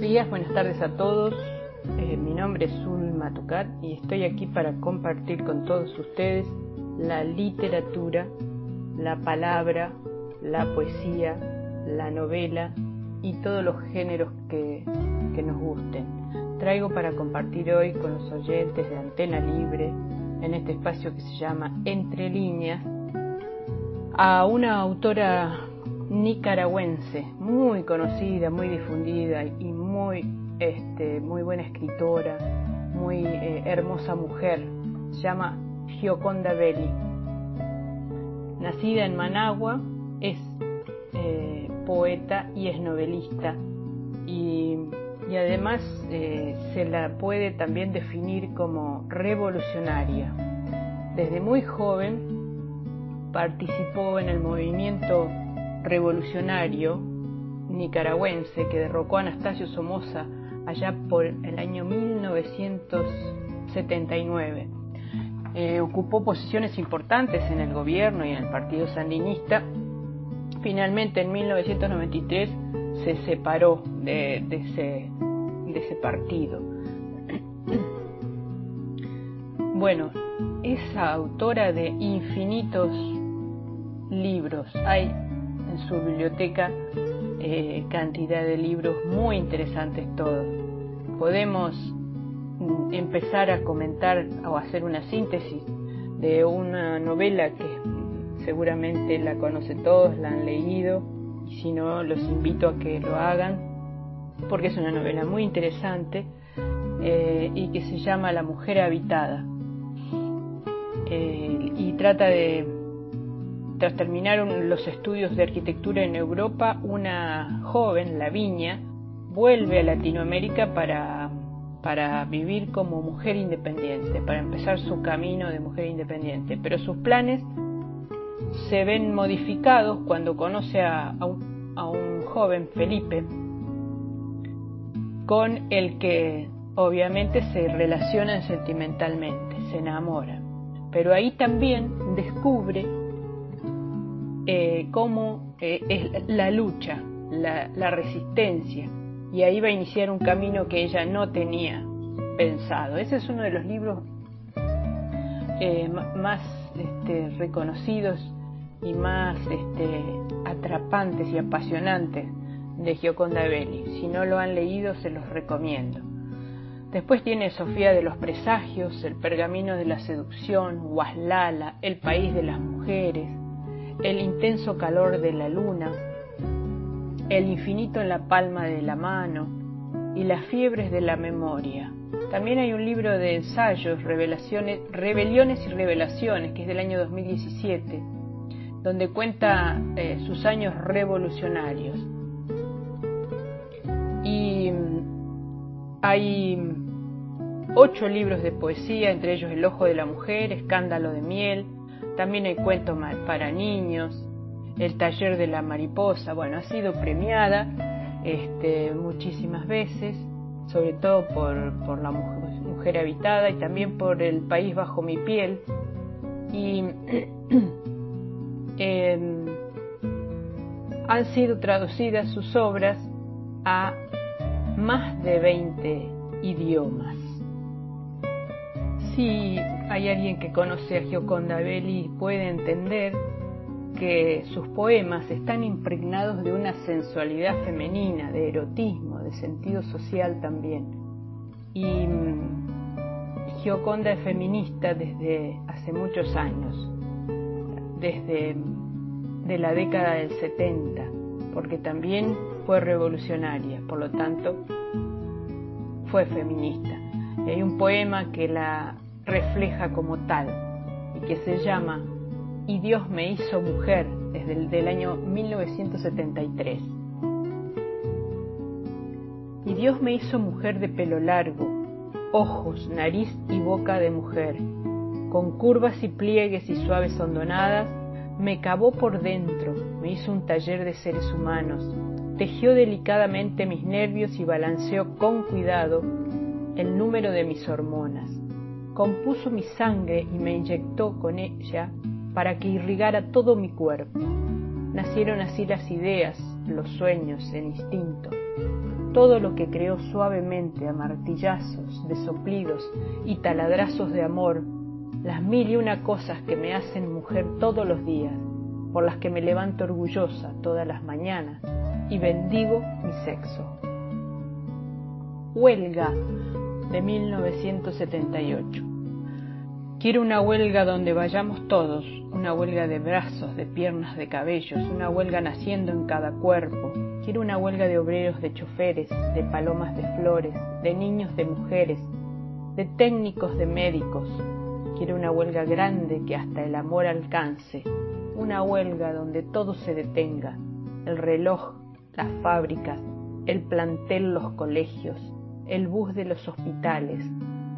Días, buenas tardes a todos. Eh, mi nombre es Zulma Tucat y estoy aquí para compartir con todos ustedes la literatura, la palabra, la poesía, la novela y todos los géneros que, que nos gusten. Traigo para compartir hoy con los oyentes de Antena Libre en este espacio que se llama Entre líneas a una autora nicaragüense, muy conocida, muy difundida y muy, este, muy buena escritora, muy eh, hermosa mujer. Se llama Gioconda Belli. Nacida en Managua, es eh, poeta y es novelista. Y, además eh, se la puede también definir como revolucionaria. Desde muy joven participó en el movimiento revolucionario nicaragüense que derrocó a Anastasio Somoza allá por el año 1979. Eh, ocupó posiciones importantes en el gobierno y en el partido sandinista. Finalmente en 1993 se separó de, ese, partido. Bueno, es autora de infinitos libros. Hay su biblioteca eh, cantidad de libros muy interesantes todos. Podemos mm, empezar a comentar o hacer una síntesis de una novela que seguramente la conocen todos, la han leído, si no, los invito a que lo hagan, porque es una novela muy interesante eh, y que se llama La mujer habitada. Eh, y trata de tras terminar los estudios de arquitectura en Europa, una joven, Laviña, vuelve a Latinoamérica para, para vivir como mujer independiente, para empezar su camino de mujer independiente. Pero sus planes se ven modificados cuando conoce a, un, a un joven, Felipe, con el que obviamente se relacionan sentimentalmente, se enamora. Pero ahí también descubre eh, cómo eh, es la lucha, la, resistencia, y ahí va a iniciar un camino que ella no tenía pensado. Ese es uno de los libros eh, más este, reconocidos y más este, atrapantes y apasionantes de Gioconda Belli. Si no lo han leído, se los recomiendo. Después tiene Sofía de los Presagios, El Pergamino de la Seducción, Waslala, El País de las Mujeres, el intenso calor de la luna, el infinito en la palma de la mano y las fiebres de la memoria. También hay un libro de ensayos, Revelaciones, Rebeliones y Revelaciones, que es del año 2017, donde cuenta eh, sus años revolucionarios. Y mm, hay ocho libros de poesía, entre ellos El Ojo de la Mujer, Escándalo de Miel, también hay cuentos para niños, el taller de la mariposa, bueno, ha sido premiada este, muchísimas veces, sobre todo por, la mujer, habitada y también por el país bajo mi piel. Y em, han sido traducidas sus obras a más de 20 idiomas. Si hay alguien que conoce a Gioconda Belli puede entender que sus poemas están impregnados de una sensualidad femenina, de erotismo, de sentido social también. Y mm, Gioconda es feminista desde hace muchos años, desde de la década del 70, porque también fue revolucionaria, por lo tanto fue feminista. Y hay un poema que la refleja como tal y que se llama Y Dios me hizo mujer desde el año 1973. Y Dios me hizo mujer de pelo largo, ojos, nariz y boca de mujer, con curvas y pliegues y suaves hondonadas, me cavó por dentro, me hizo un taller de seres humanos, tejió delicadamente mis nervios y balanceó con cuidado el número de mis hormonas compuso mi sangre y me inyectó con ella para que irrigara todo mi cuerpo. Nacieron así las ideas, los sueños, el instinto. todo lo que creó suavemente a martillazos de soplidos y taladrazos de amor, las mil y una cosas que me hacen mujer todos los días, por las que me levanto orgullosa todas las mañanas y bendigo mi sexo. Huelga de 1978. Quiero una huelga donde vayamos todos, una huelga de brazos, de piernas, de cabellos, una huelga naciendo en cada cuerpo. Quiero una huelga de obreros, de choferes, de palomas de flores, de niños, de mujeres, de técnicos, de médicos. Quiero una huelga grande que hasta el amor alcance, una huelga donde todo se detenga, el reloj, las fábricas, el plantel, los colegios, el bus de los hospitales,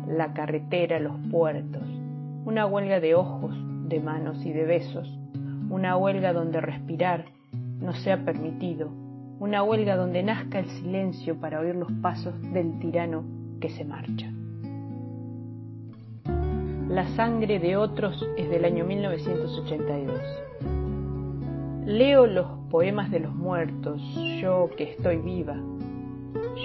la carretera, los puertos, una huelga de ojos, de manos y de besos, una huelga donde respirar no sea permitido, una huelga donde nazca el silencio para oír los pasos del tirano que se marcha. La sangre de otros es del año 1982. Leo los poemas de los muertos, yo que estoy viva,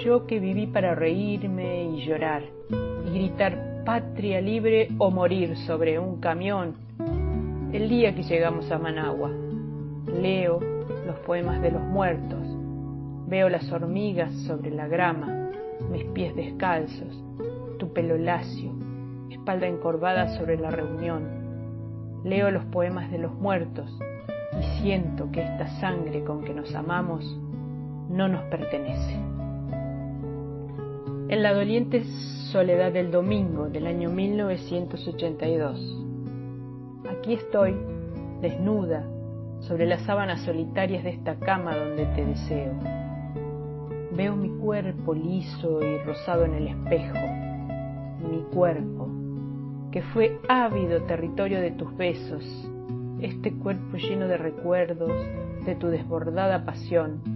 yo que viví para reírme y llorar y gritar patria libre o morir sobre un camión el día que llegamos a Managua. Leo los poemas de los muertos, veo las hormigas sobre la grama, mis pies descalzos, tu pelo lacio, espalda encorvada sobre la reunión. Leo los poemas de los muertos y siento que esta sangre con que nos amamos no nos pertenece. En la doliente soledad del domingo del año 1982. Aquí estoy, desnuda, sobre las sábanas solitarias de esta cama donde te deseo. Veo mi cuerpo liso y rosado en el espejo, mi cuerpo, que fue ávido territorio de tus besos, este cuerpo lleno de recuerdos de tu desbordada pasión,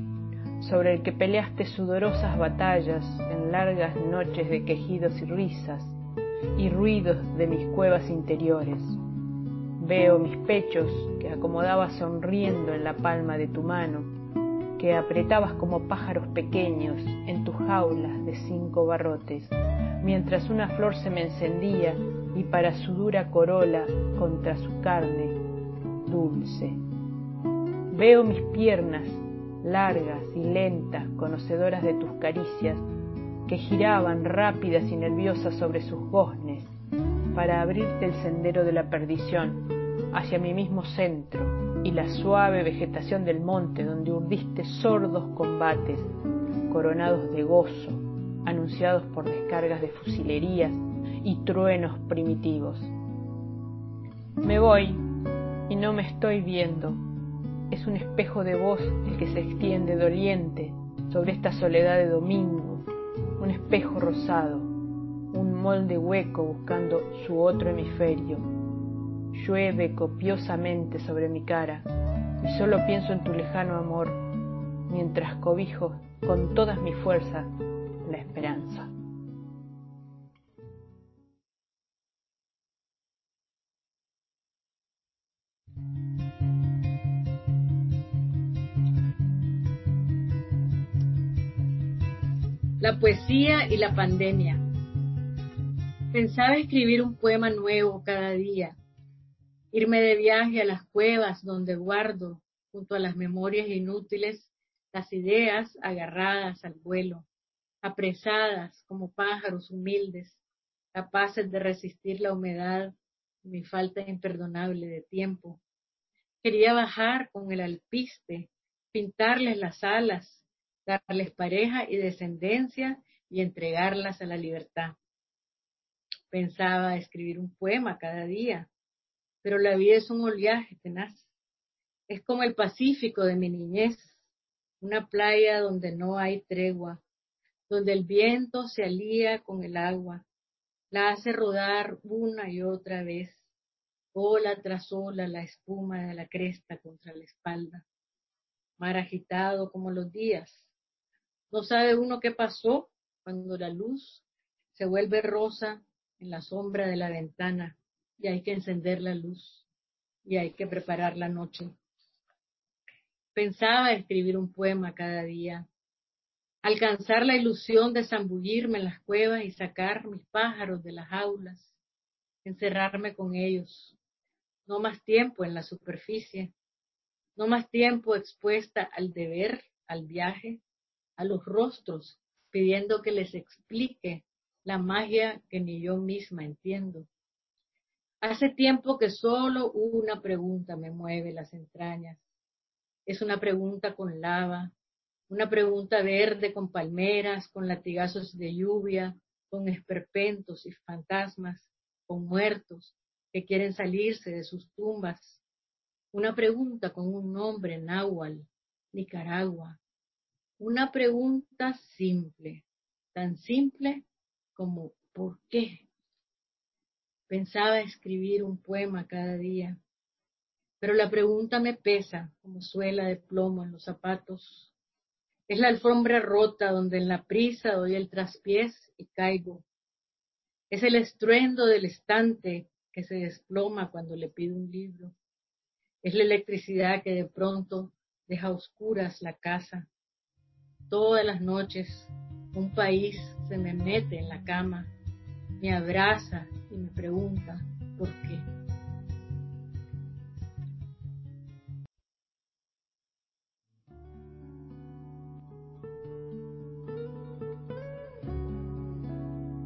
sobre el que peleaste sudorosas batallas en largas noches de quejidos y risas y ruidos de mis cuevas interiores. Veo mis pechos que acomodabas sonriendo en la palma de tu mano, que apretabas como pájaros pequeños en tus jaulas de cinco barrotes, mientras una flor se me encendía y para su dura corola contra su carne dulce. Veo mis piernas largas y lentas, conocedoras de tus caricias, que giraban rápidas y nerviosas sobre sus goznes, para abrirte el sendero de la perdición hacia mi mismo centro y la suave vegetación del monte donde urdiste sordos combates, coronados de gozo, anunciados por descargas de fusilerías y truenos primitivos. Me voy y no me estoy viendo es un espejo de voz el que se extiende doliente sobre esta soledad de domingo, un espejo rosado, un molde hueco buscando su otro hemisferio. Llueve copiosamente sobre mi cara y solo pienso en tu lejano amor, mientras cobijo con todas mis fuerzas la esperanza. La poesía y la pandemia. Pensaba escribir un poema nuevo cada día, irme de viaje a las cuevas donde guardo, junto a las memorias inútiles, las ideas agarradas al vuelo, apresadas como pájaros humildes, capaces de resistir la humedad y mi falta imperdonable de tiempo. Quería bajar con el alpiste, pintarles las alas, darles pareja y descendencia y entregarlas a la libertad. Pensaba escribir un poema cada día, pero la vida es un oleaje tenaz. Es como el Pacífico de mi niñez, una playa donde no hay tregua, donde el viento se alía con el agua, la hace rodar una y otra vez, ola tras ola la espuma de la cresta contra la espalda, mar agitado como los días, no sabe uno qué pasó cuando la luz se vuelve rosa en la sombra de la ventana y hay que encender la luz y hay que preparar la noche. Pensaba escribir un poema cada día, alcanzar la ilusión de zambullirme en las cuevas y sacar mis pájaros de las aulas, encerrarme con ellos, no más tiempo en la superficie, no más tiempo expuesta al deber, al viaje, a los rostros, pidiendo que les explique la magia que ni yo misma entiendo. Hace tiempo que solo una pregunta me mueve las entrañas. Es una pregunta con lava, una pregunta verde con palmeras, con latigazos de lluvia, con esperpentos y fantasmas, con muertos que quieren salirse de sus tumbas. Una pregunta con un nombre náhuatl, Nicaragua. Una pregunta simple, tan simple como ¿por qué? Pensaba escribir un poema cada día, pero la pregunta me pesa como suela de plomo en los zapatos es la alfombra rota donde en la prisa doy el traspiés y caigo. Es el estruendo del estante que se desploma cuando le pido un libro. Es la electricidad que de pronto deja oscuras la casa. Todas las noches un país se me mete en la cama, me abraza y me pregunta por qué.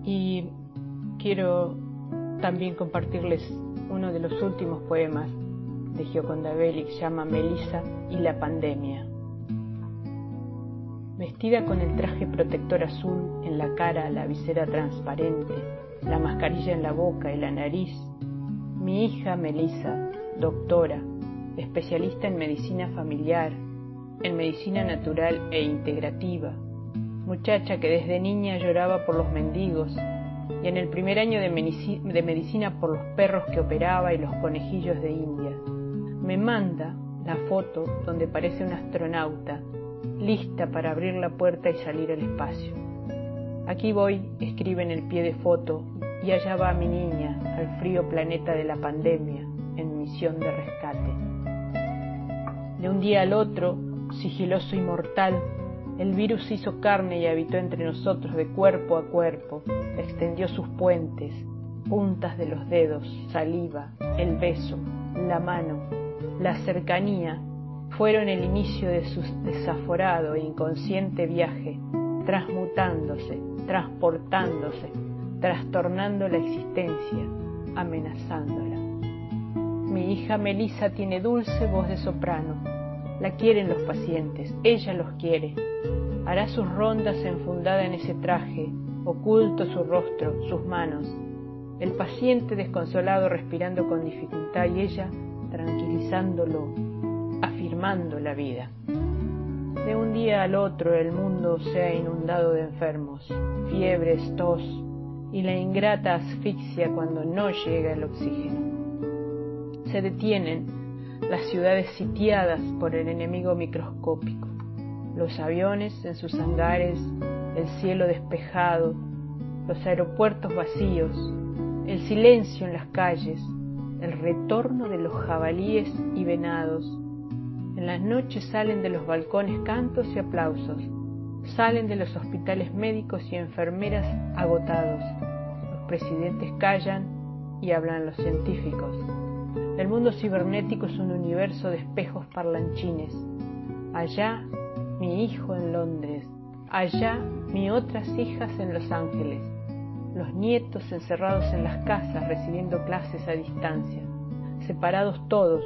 Y quiero también compartirles uno de los últimos poemas de Gioconda Belli que se llama Melissa y la pandemia. Vestida con el traje protector azul en la cara, la visera transparente, la mascarilla en la boca y la nariz, mi hija Melissa, doctora, especialista en medicina familiar, en medicina natural e integrativa, muchacha que desde niña lloraba por los mendigos y en el primer año de, medicina por los perros que operaba y los conejillos de India. Me manda la foto donde parece un astronauta, lista para abrir la puerta y salir al espacio. Aquí voy, escribe en el pie de foto, y allá va mi niña al frío planeta de la pandemia, en misión de rescate. De un día al otro, sigiloso y mortal, el virus hizo carne y habitó entre nosotros de cuerpo a cuerpo, extendió sus puentes, puntas de los dedos, saliva, el beso, la mano, la cercanía, fueron el inicio de su desaforado e inconsciente viaje, transmutándose, transportándose, trastornando la existencia, amenazándola. Mi hija Melissa tiene dulce voz de soprano, la quieren los pacientes, ella los quiere, hará sus rondas enfundada en ese traje, oculto su rostro, sus manos, el paciente desconsolado respirando con dificultad y ella tranquilizándolo, afirmando la vida. De un día al otro el mundo se ha inundado de enfermos, fiebres, tos y la ingrata asfixia cuando no llega el oxígeno. Se detienen las ciudades sitiadas por el enemigo microscópico los aviones en sus hangares, el cielo despejado, los aeropuertos vacíos, el silencio en las calles, el retorno de los jabalíes y venados. En las noches salen de los balcones cantos y aplausos, salen de los hospitales médicos y enfermeras agotados. Los presidentes callan y hablan los científicos. El mundo cibernético es un universo de espejos parlanchines. Allá mi hijo en Londres, allá mi otras hijas en Los Ángeles, los nietos encerrados en las casas recibiendo clases a distancia, separados todos,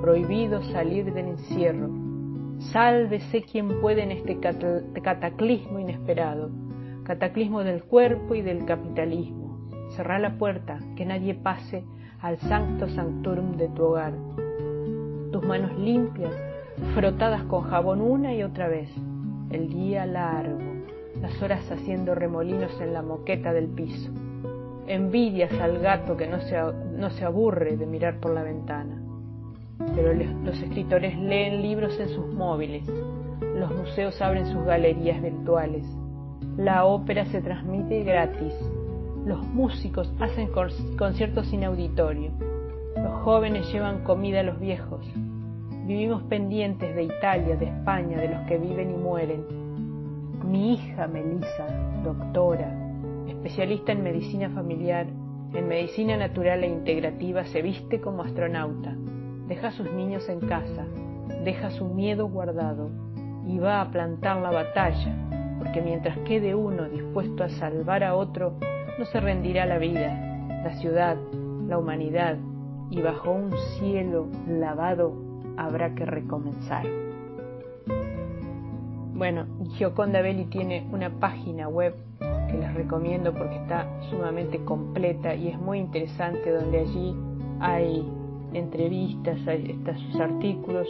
prohibidos salir del encierro. Sálvese quien puede en este cataclismo inesperado, cataclismo del cuerpo y del capitalismo. Cerrá la puerta, que nadie pase al sancto sanctorum de tu hogar. Tus manos limpias frotadas con jabón una y otra vez, el día largo, las horas haciendo remolinos en la moqueta del piso. Envidias al gato que no se, no se aburre de mirar por la ventana. Pero los escritores leen libros en sus móviles, los museos abren sus galerías virtuales, la ópera se transmite gratis, los músicos hacen conciertos sin auditorio, los jóvenes llevan comida a los viejos, Vivimos pendientes de Italia, de España, de los que viven y mueren. Mi hija Melissa, doctora, especialista en medicina familiar, en medicina natural e integrativa, se viste como astronauta, deja a sus niños en casa, deja su miedo guardado y va a plantar la batalla, porque mientras quede uno dispuesto a salvar a otro, no se rendirá la vida, la ciudad, la humanidad, y bajo un cielo lavado habrá que recomenzar. Bueno, Gioconda Belli tiene una página web que les recomiendo porque está sumamente completa y es muy interesante donde allí hay entrevistas, hay sus artículos,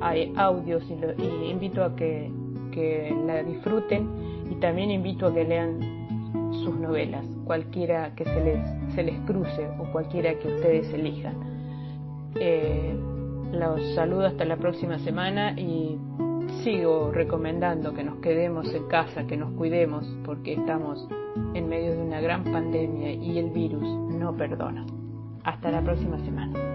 hay audios y, invito a que, que, la disfruten y también invito a que lean sus novelas, cualquiera que se les, se les cruce o cualquiera que ustedes elijan. Eh, los saludo hasta la próxima semana y sigo recomendando que nos quedemos en casa, que nos cuidemos, porque estamos en medio de una gran pandemia y el virus no perdona. Hasta la próxima semana.